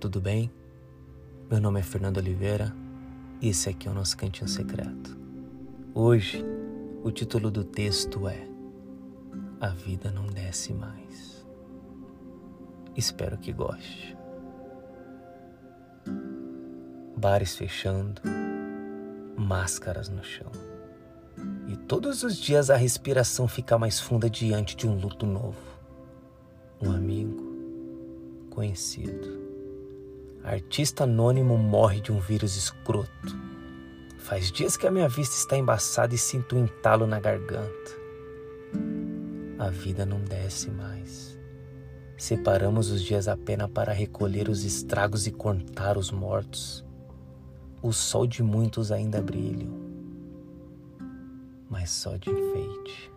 tudo bem? Meu nome é Fernando Oliveira e esse aqui é o nosso Cantinho Secreto. Hoje, o título do texto é A Vida Não Desce Mais. Espero que goste. Bares fechando, máscaras no chão. E todos os dias a respiração fica mais funda diante de um luto novo. Um amigo, conhecido. Artista anônimo morre de um vírus escroto. Faz dias que a minha vista está embaçada e sinto um entalo na garganta. A vida não desce mais. Separamos os dias apenas para recolher os estragos e contar os mortos. O sol de muitos ainda brilha, mas só de enfeite.